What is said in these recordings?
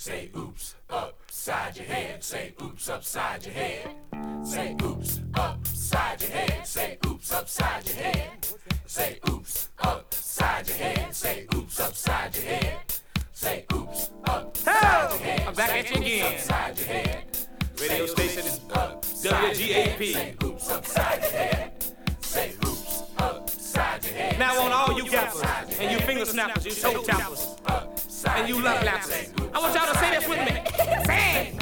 Say oops upside your head. Say oops upside your head. Say oops upside your head. Say oops upside your head. Say oops upside your head. Say oops upside your head. Say oops upside your head. I'm back at you again. Radio station is WGAP. Say oops upside your head. Say oops upside your head. Now on all you gappers and you finger snappers, you toe tappers and you love laps. I want y'all to say this with me. Say.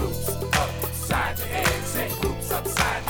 Upside your head. Say upside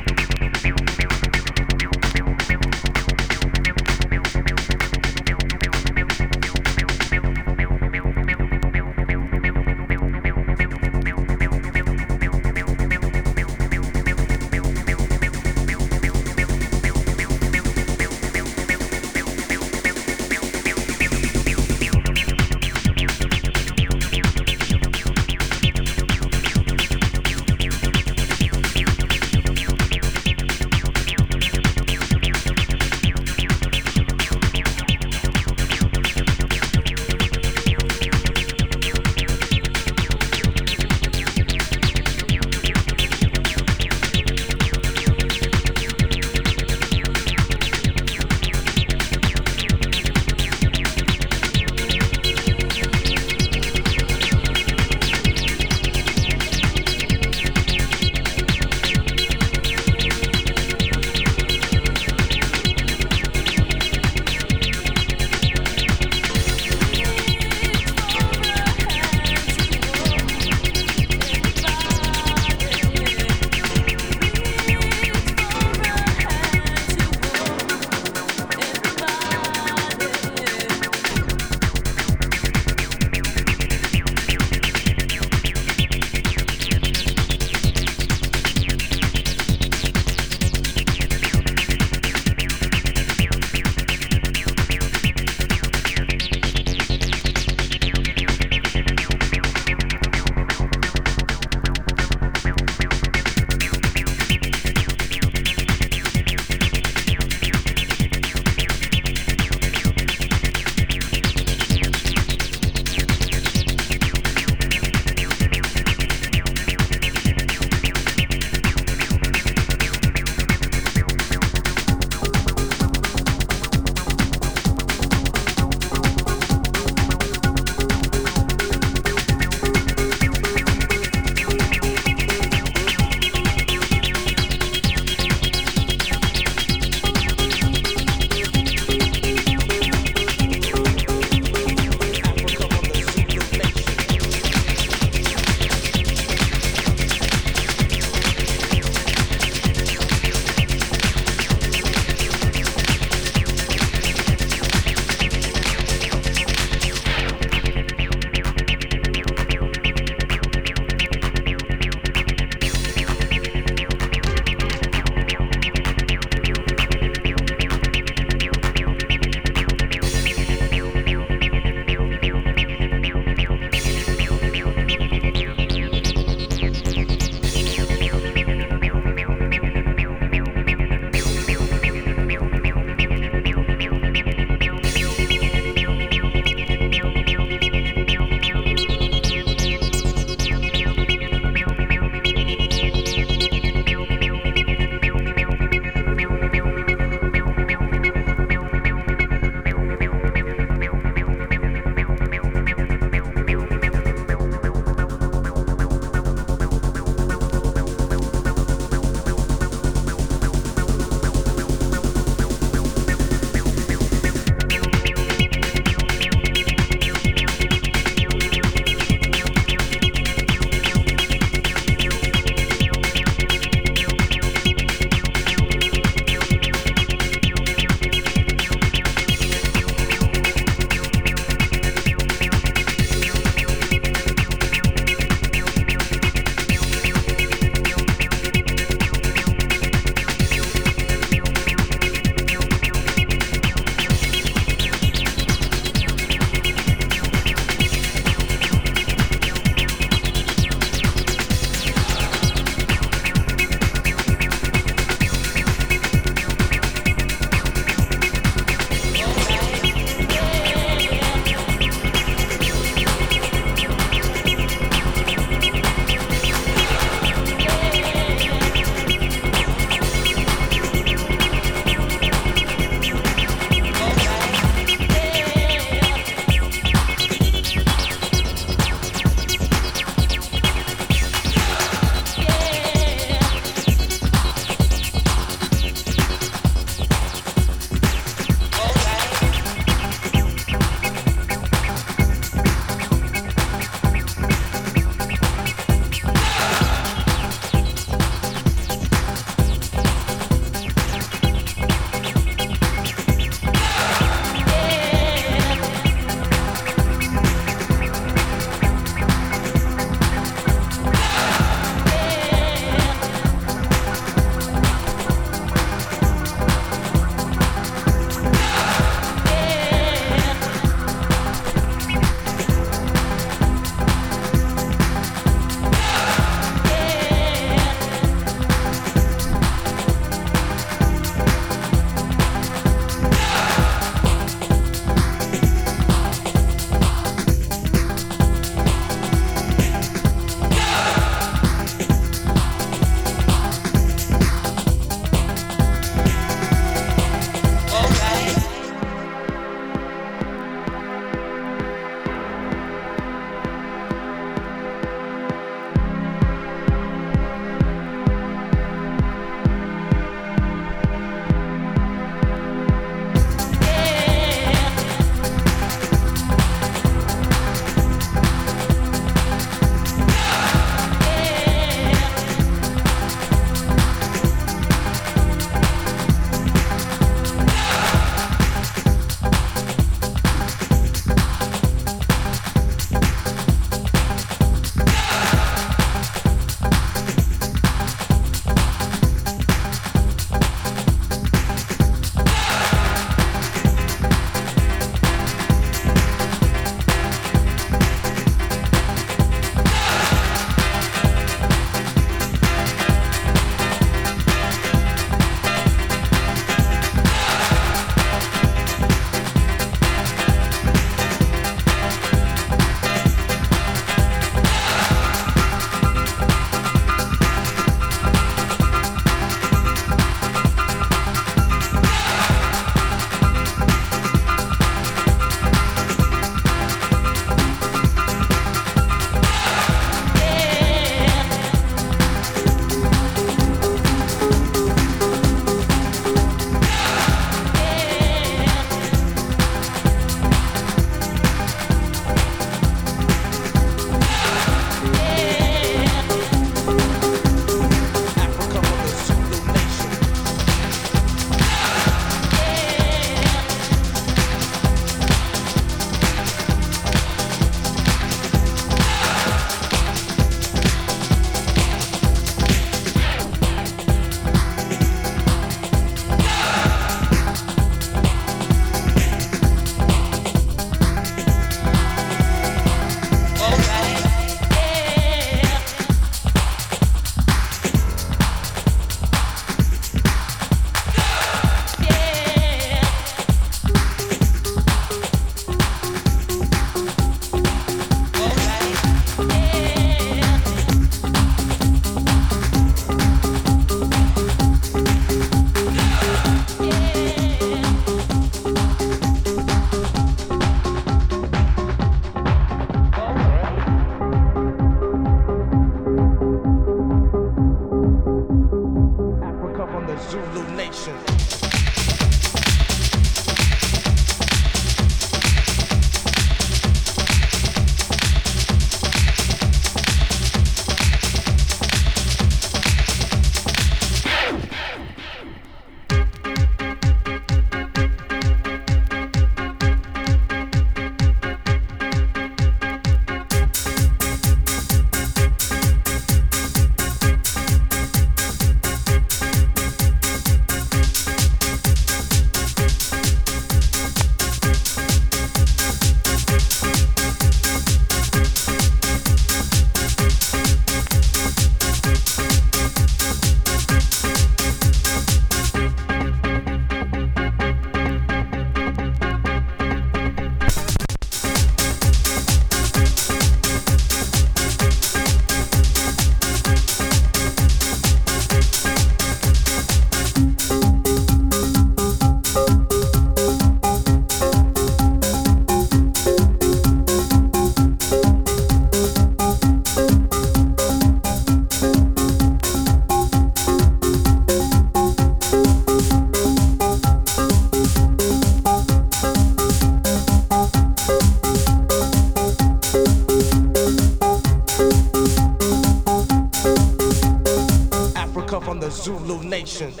nation.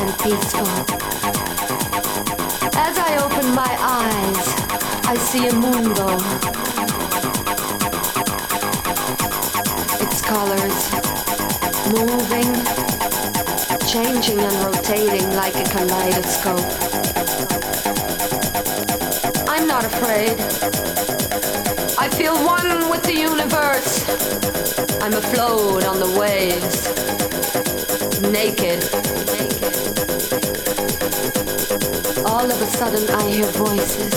And peaceful. As I open my eyes, I see a moonbow. Its colors moving, changing and rotating like a kaleidoscope. I'm not afraid. I feel one with the universe. I'm afloat on the waves. naked. Naked. All of a sudden I hear voices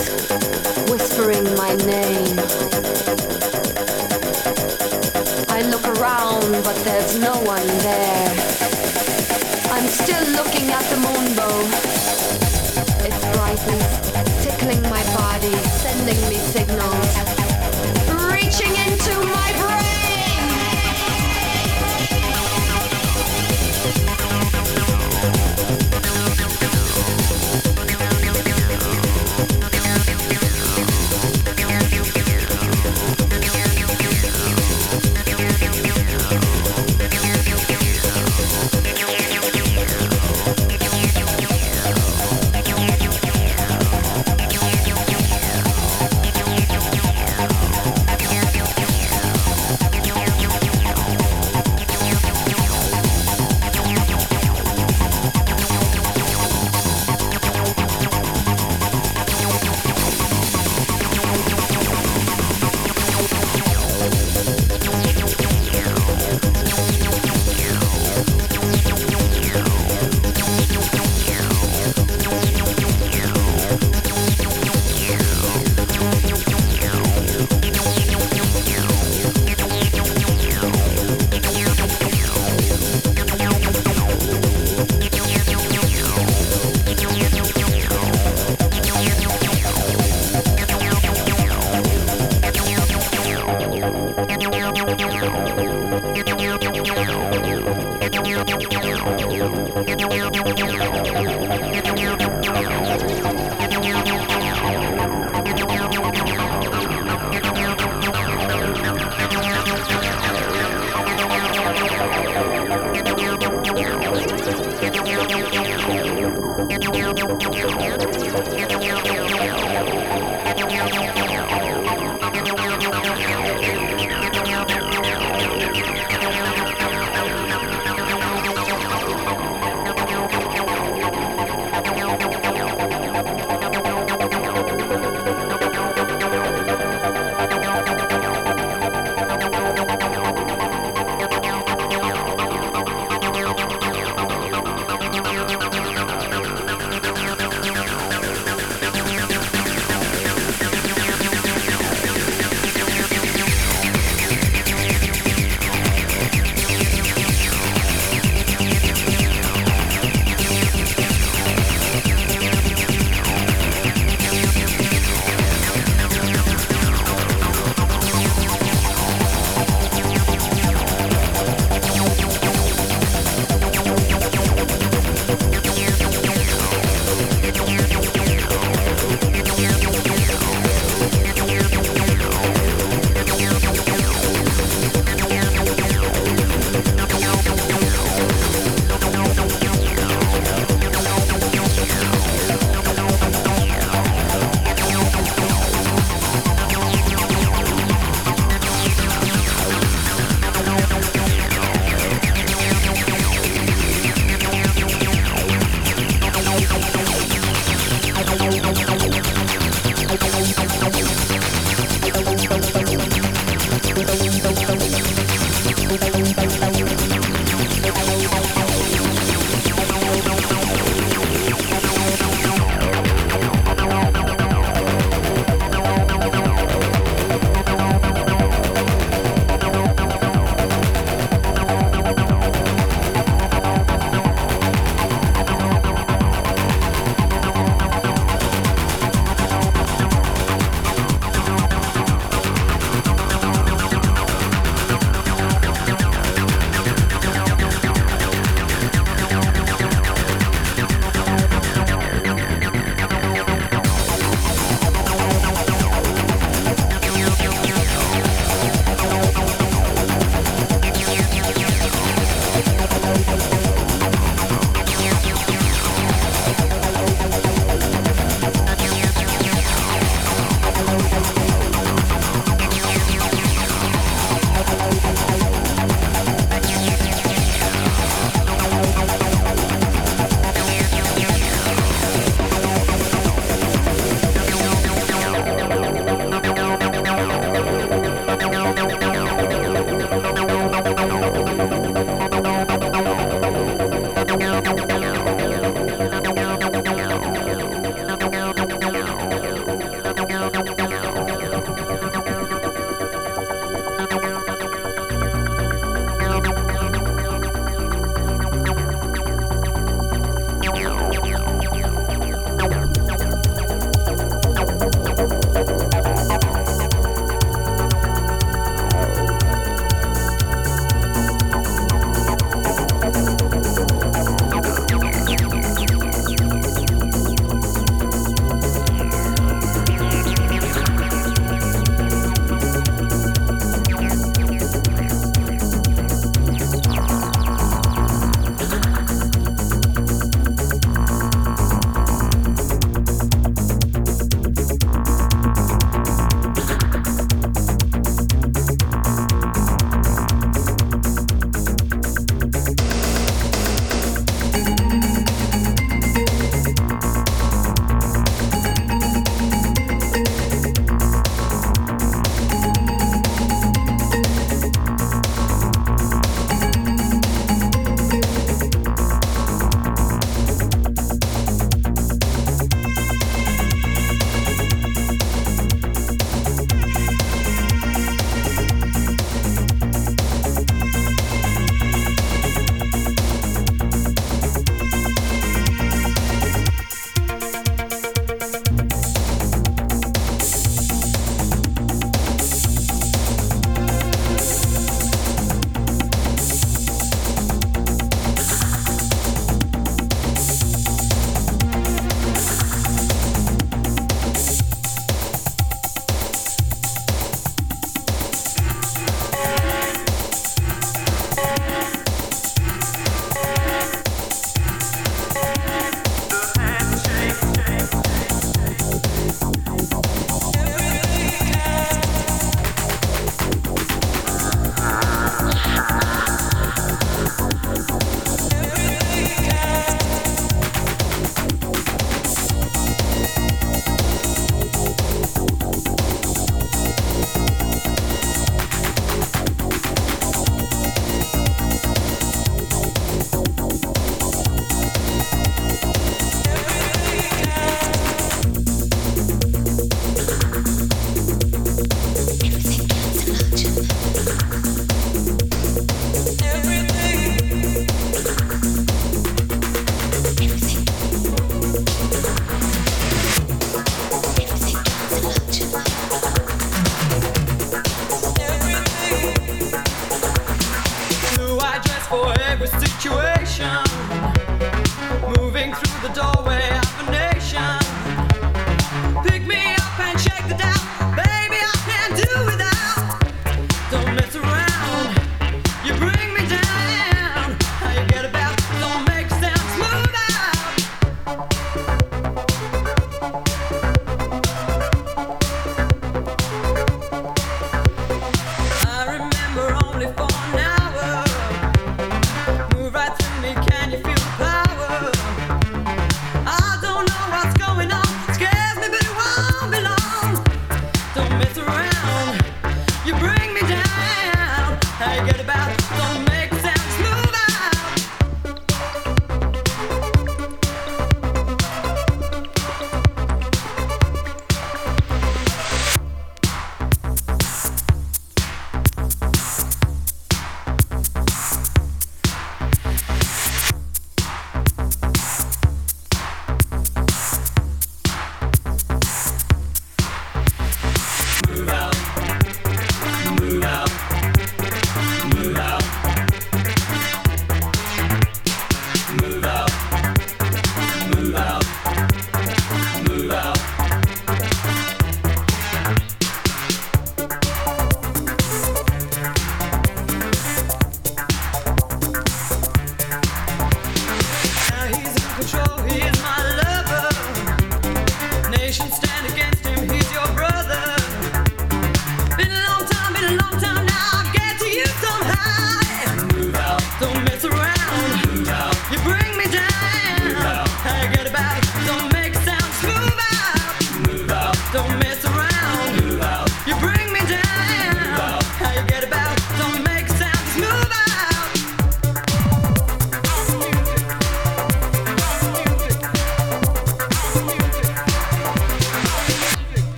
whispering my name. I look around, but there's no one there. I'm still looking at the moonbow. It brightens, tickling my body, sending me signals, reaching into my brain.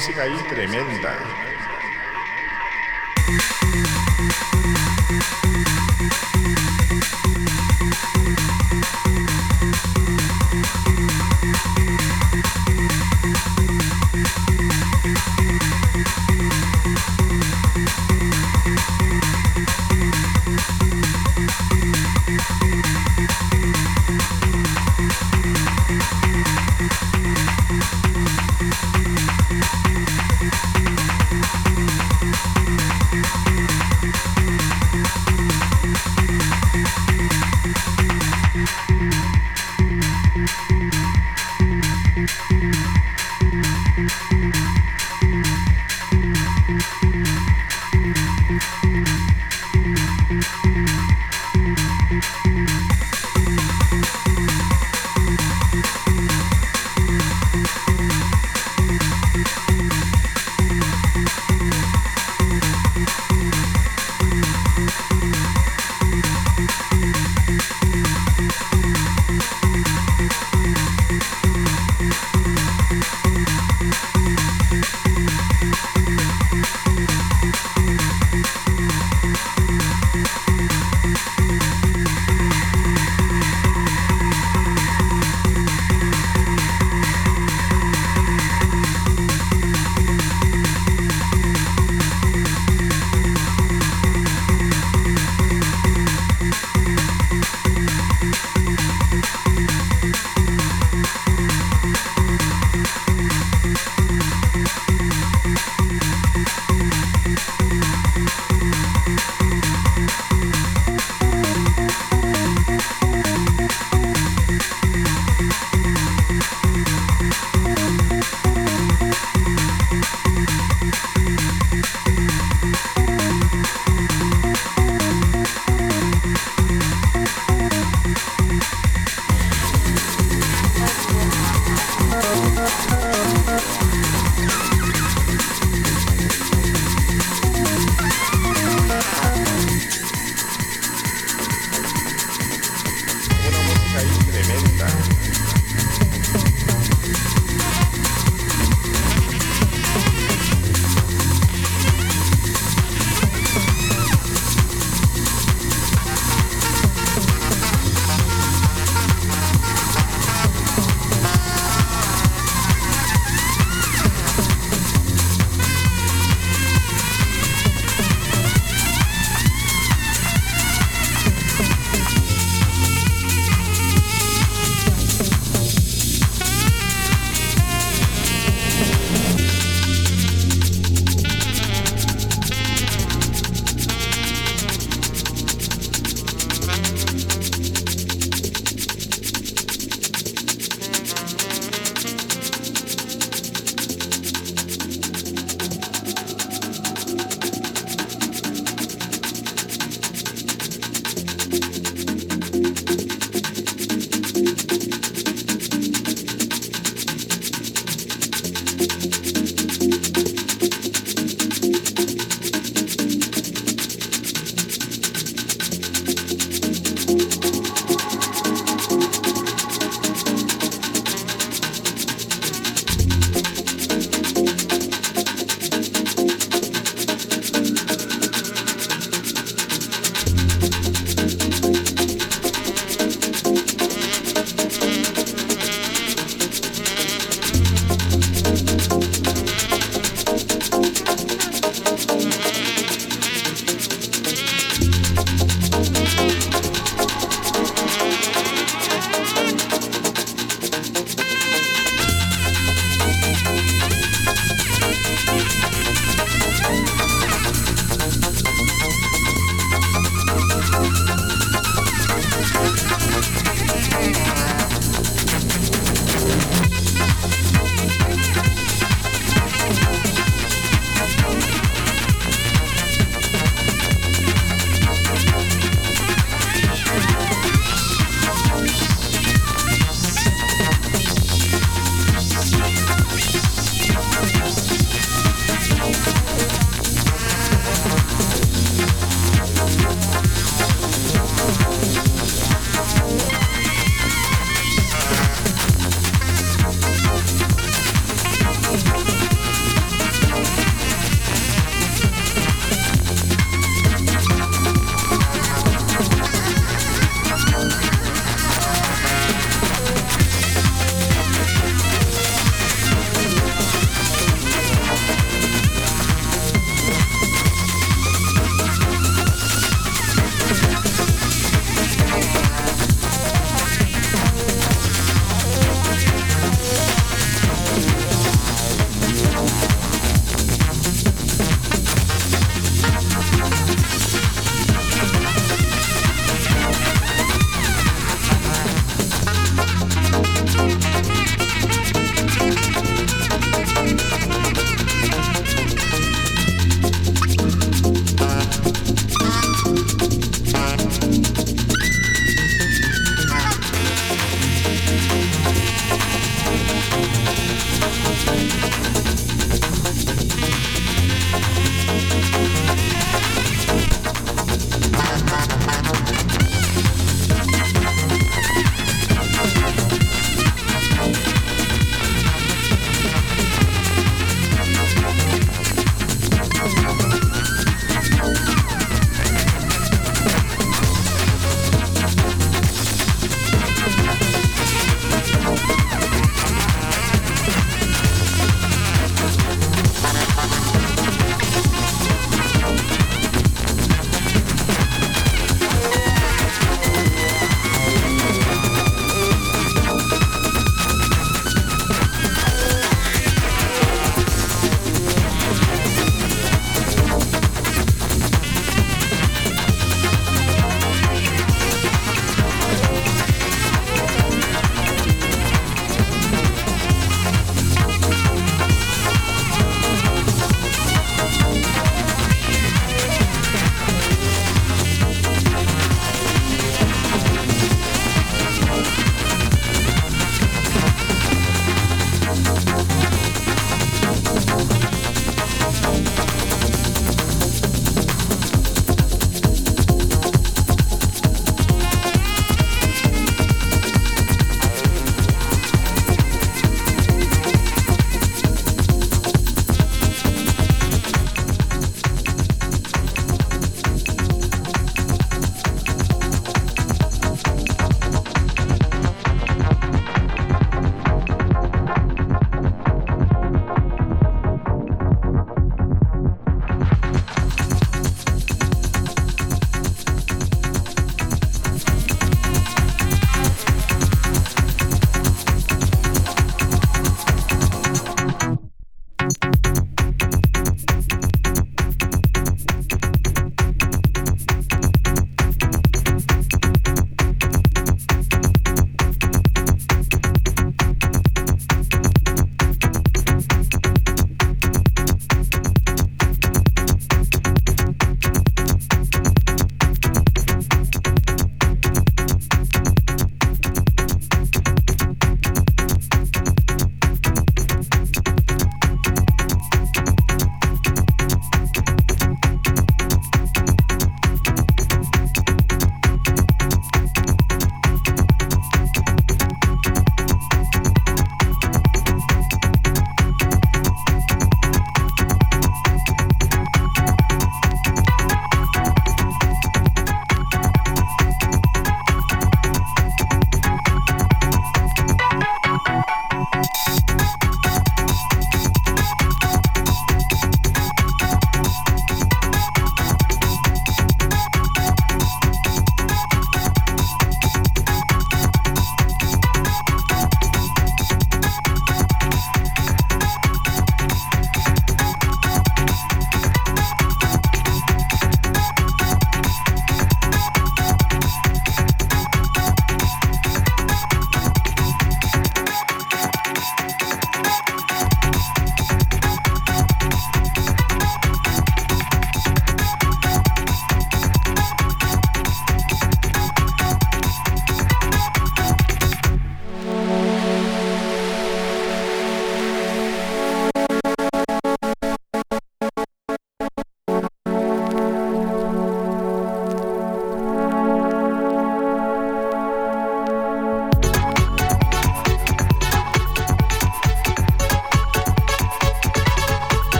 Música ahí tremenda.